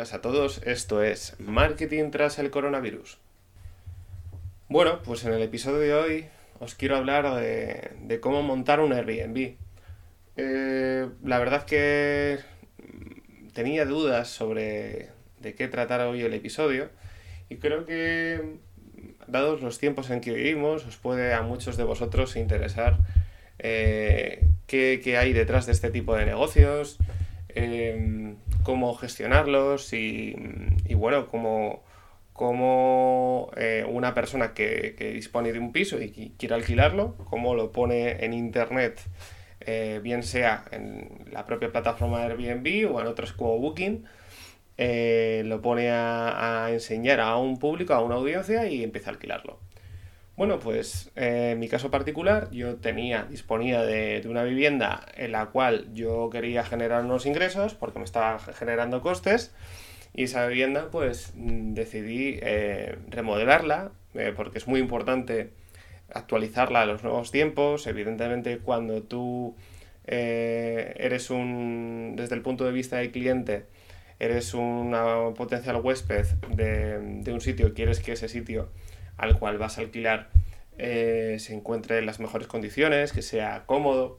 a todos, esto es Marketing tras el coronavirus. Bueno, pues en el episodio de hoy os quiero hablar de, cómo montar un Airbnb. Eh, la verdad que tenía dudas sobre de qué tratar hoy el episodio y creo que dados los tiempos en que vivimos os puede a muchos de vosotros interesar eh, qué, hay detrás de este tipo de negocios, em, cómo gestionarlos y, bueno, cómo, eh, una persona que, dispone de un piso y quiere alquilarlo, cómo lo pone en internet, eh, bien sea en la propia plataforma de Airbnb o en otros como Booking, eh, lo pone a, enseñar a un público, a una audiencia y empieza a alquilarlo. Bueno, pues en mi caso particular yo tenía, disponía de, una vivienda en la cual yo quería generar unos ingresos porque me estaba generando costes y esa vivienda pues decidí eh, remodelarla eh, porque es muy importante actualizarla a los nuevos tiempos. Evidentemente cuando tú eh, eres un, desde el punto de vista del cliente, eres una potencial huésped de, de un sitio quieres que ese sitio al cual vas a alquilar eh, se encuentre en las mejores condiciones, que sea cómodo,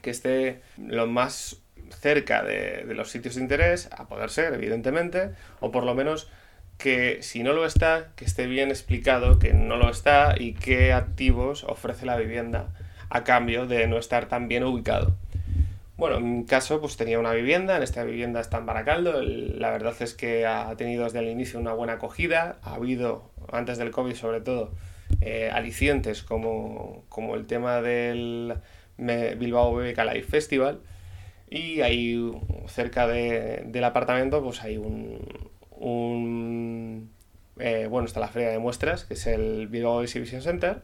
que esté lo más cerca de, los sitios de interés, a poder ser, evidentemente, o por lo menos que si no lo está, que esté bien explicado que no lo está y qué activos ofrece la vivienda a cambio de no estar tan bien ubicado. Bueno, en mi caso, pues tenía una vivienda, en esta vivienda está en Baracaldo, la verdad es que ha tenido desde el inicio una buena acogida, ha habido antes del COVID sobre todo, eh, alicientes como, el tema del Bilbao BBK Live Festival. Y ahí cerca del apartamento pues hay un, eh, bueno, está la feria de muestras, que es el Bilbao Exhibition Center,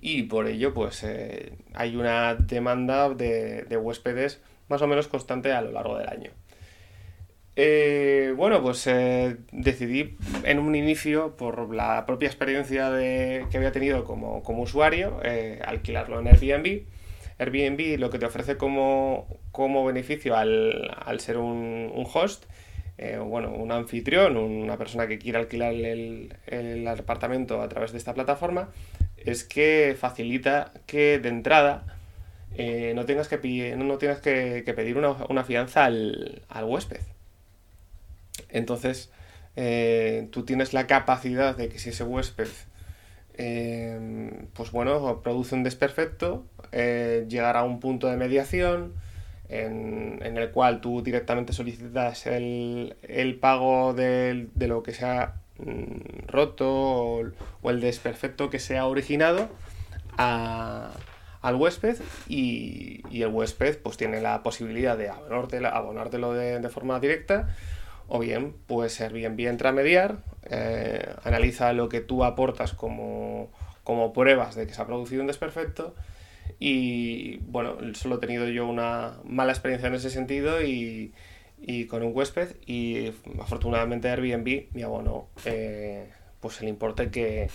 y por ello pues eh, hay una demanda de, de huéspedes más o menos constante a lo largo del año. Eh, bueno, pues eh, decidí en un inicio, por la propia experiencia de, que había tenido como, usuario, eh, alquilarlo en Airbnb. Airbnb lo que te ofrece como, beneficio al, ser un, host, bueno, un anfitrión, una persona que quiere alquilar el, el, apartamento a través de esta plataforma, es que facilita que de entrada no tengas que, pedir, no, tengas que, pedir una, fianza al, al huésped. Entonces, eh, tú tienes la capacidad de que si ese huésped, eh, pues bueno, produce un desperfecto, eh, llegar a un punto de mediación en, el cual tú directamente solicitas el, pago de, lo que se ha mm, roto o, el desperfecto que se ha originado al huésped y, el huésped pues tiene la posibilidad de abonártelo, de forma directa o bien, pues Airbnb entra a mediar, eh, analiza lo que tú aportas como, pruebas de que se ha producido un desperfecto y bueno, solo he tenido yo una mala experiencia en ese sentido y, con un huésped y afortunadamente Airbnb me abonó eh, pues el importe que,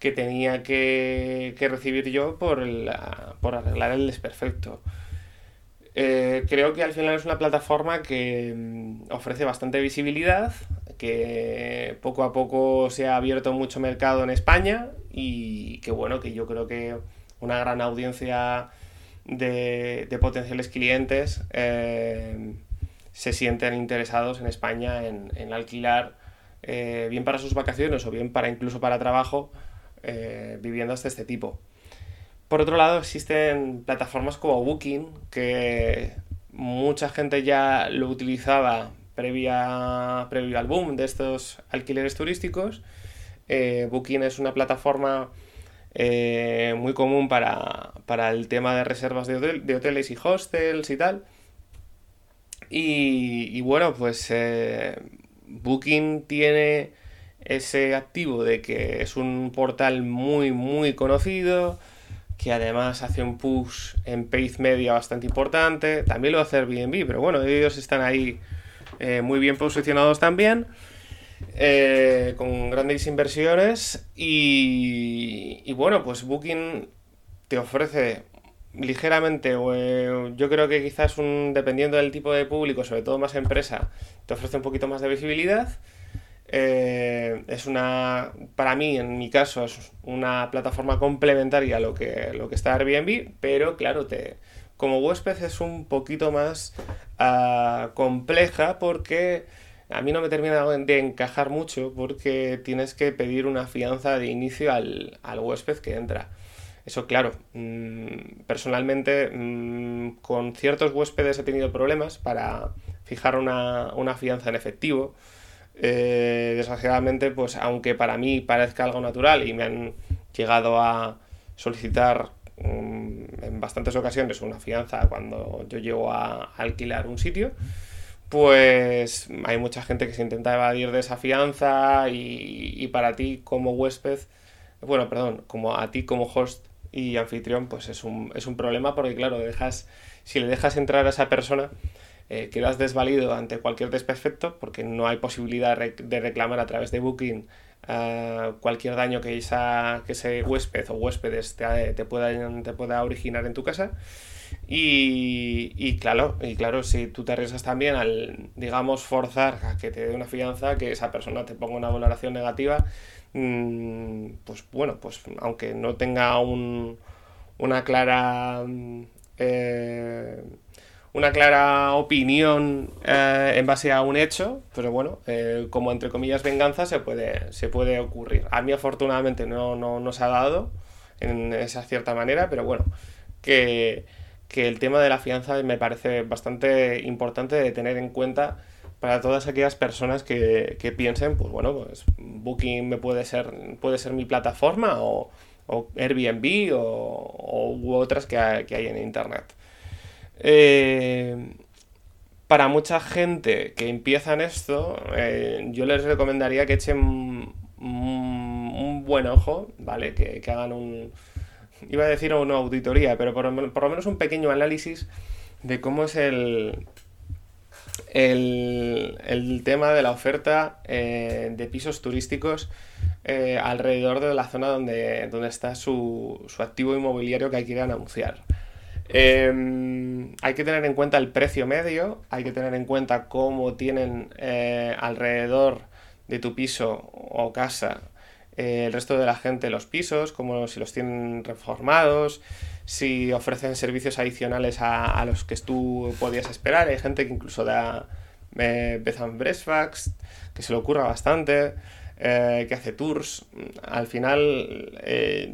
tenía que, recibir yo por, por arreglar el desperfecto. Eh, creo que al final es una plataforma que mm, ofrece bastante visibilidad, que poco a poco se ha abierto mucho mercado en España y que bueno, que yo creo que una gran audiencia de, potenciales clientes eh, se sienten interesados en España en, alquilar eh, bien para sus vacaciones o bien para incluso para trabajo viviendas de este tipo. Por otro lado, existen plataformas como Booking, que mucha gente ya lo utilizaba previa, previo al boom de estos alquileres turísticos. Eh, Booking es una plataforma eh, muy común para, el tema de reservas de, hoteles y hostels y tal. Y, bueno, pues eh, Booking tiene ese activo de que es un portal muy, muy conocido que además hace un push en paid media bastante importante. También lo hace Airbnb, pero bueno, ellos están ahí eh, muy bien posicionados también. Eh, con grandes inversiones y, bueno, pues Booking te ofrece ligeramente, o, yo creo que quizás un, dependiendo del tipo de público, sobre todo más empresa, te ofrece un poquito más de visibilidad. Eh, es una, para mí, en mi caso, es una plataforma complementaria a lo que, lo que está Airbnb, pero claro, te, como huésped es un poquito más uh, compleja porque a mí no me termina de encajar mucho porque tienes que pedir una fianza de inicio al, al huésped que entra. Eso, claro, mmm, personalmente mmm, con ciertos huéspedes he tenido problemas para fijar una, una fianza en efectivo eh, desgraciadamente, pues aunque para mí parezca algo natural y me han llegado a solicitar um, en bastantes ocasiones una fianza cuando yo llego a alquilar un sitio, pues hay mucha gente que se intenta evadir de esa fianza y, y para ti como huésped, bueno, perdón, como a ti como host y anfitrión, pues es un, es un problema porque claro, dejas, si le dejas entrar a esa persona, eh, quedas desvalido ante cualquier desperfecto porque no hay posibilidad de reclamar a través de Booking uh, cualquier daño que, esa, que ese huésped o huéspedes te, te, pueda, te pueda originar en tu casa. Y, y, claro, y claro, si tú te arriesgas también al, digamos, forzar a que te dé una fianza, que esa persona te ponga una valoración negativa, mmm, pues bueno, pues aunque no tenga un, una clara... Eh, una clara opinión eh, en base a un hecho, pero bueno, eh, como entre comillas venganza se puede, se puede ocurrir. A mí afortunadamente no, no, no se ha dado en esa cierta manera, pero bueno, que, que, el tema de la fianza me parece bastante importante de tener en cuenta para todas aquellas personas que, que piensen, pues bueno, pues Booking me puede ser, puede ser mi plataforma o, o Airbnb o, o, u otras que hay, que hay en Internet. Eh, para mucha gente que empieza en esto, eh, yo les recomendaría que echen un, buen ojo, ¿vale? Que, hagan un... Iba a decir una auditoría, pero por, lo menos un pequeño análisis de cómo es el, el, tema de la oferta eh, de pisos turísticos alrededor de la zona donde, donde está su, su activo inmobiliario que quieran anunciar. Eh, hay que tener en cuenta el precio medio, hay que tener en cuenta cómo tienen eh, alrededor de tu piso o casa eh, el resto de la gente los pisos, como si los tienen reformados, si ofrecen servicios adicionales a, los que tú podías esperar. Hay gente que incluso da eh, Bed and que se le ocurra bastante. Que hace tours. Al final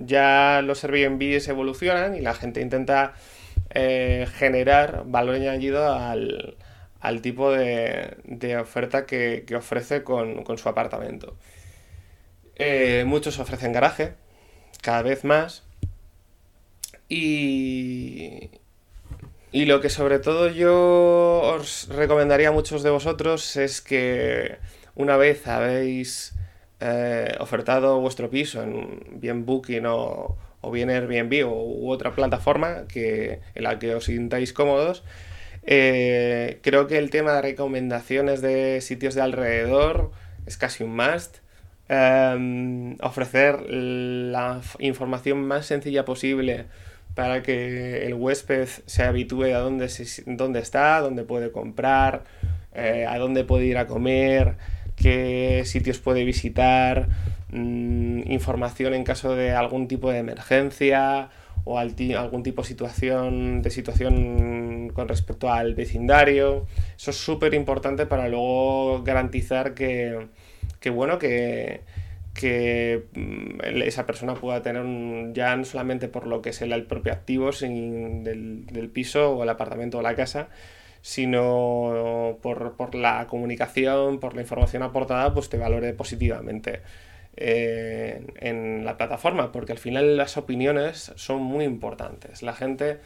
ya los Airbnb evolucionan y la gente intenta eh, generar valor añadido al, al tipo de, de oferta que, que ofrece con, con, su apartamento. Eh, muchos ofrecen garaje, cada vez más. Y, y lo que sobre todo yo os recomendaría a muchos de vosotros es que una vez habéis eh, ofertado vuestro piso en bien Booking o, o bien Airbnb o, u otra plataforma que, en la que os sintáis cómodos, eh, creo que el tema de recomendaciones de sitios de alrededor es casi un must. Um, ofrecer la información más sencilla posible para que el huésped se habitúe a dónde, dónde está, dónde puede comprar, eh, a dónde puede ir a comer, qué sitios puede visitar, mmm, información en caso de algún tipo de emergencia o al algún tipo de situación, de situación con respecto al vecindario. Eso es súper importante para luego garantizar que, bueno, que, mm, esa persona pueda tener un, ya no solamente por lo que es el, propio activo del, piso o el apartamento o la casa, sino por, por, la comunicación, por la información aportada, pues te valore positivamente eh, en la plataforma, porque al final las opiniones son muy importantes. La gente,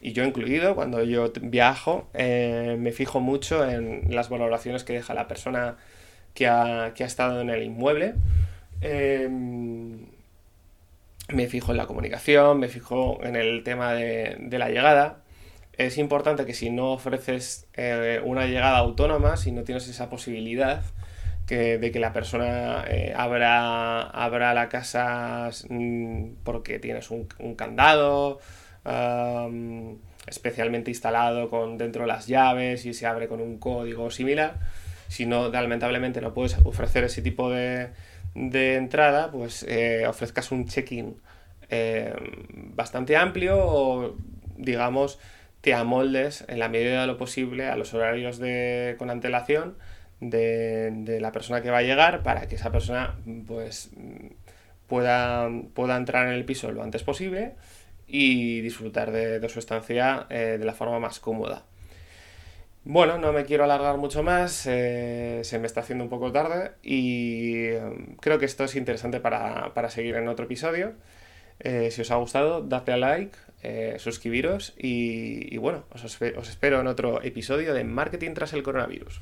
y yo incluido, cuando yo viajo, eh, me fijo mucho en las valoraciones que deja la persona que ha, que ha estado en el inmueble. Eh, me fijo en la comunicación, me fijo en el tema de, de la llegada. Es importante que si no ofreces eh, una llegada autónoma, si no tienes esa posibilidad, que, de que la persona eh, abra, abra la casa mm, porque tienes un, candado especialmente instalado con dentro las llaves y se abre con un código similar. Si no, lamentablemente no puedes ofrecer ese tipo de, entrada, pues eh, ofrezcas un check-in bastante amplio o, digamos, te amoldes en la medida de lo posible a los horarios de, con antelación de, la persona que va a llegar para que esa persona pues pueda, pueda entrar en el piso lo antes posible y disfrutar de, su estancia eh, de la forma más cómoda. Bueno, no me quiero alargar mucho más, eh, se me está haciendo un poco tarde y um, creo que esto es interesante para, seguir en otro episodio. Eh, si os ha gustado, dadle a like, suscribiros y, bueno, os espero en otro episodio de Marketing tras el coronavirus.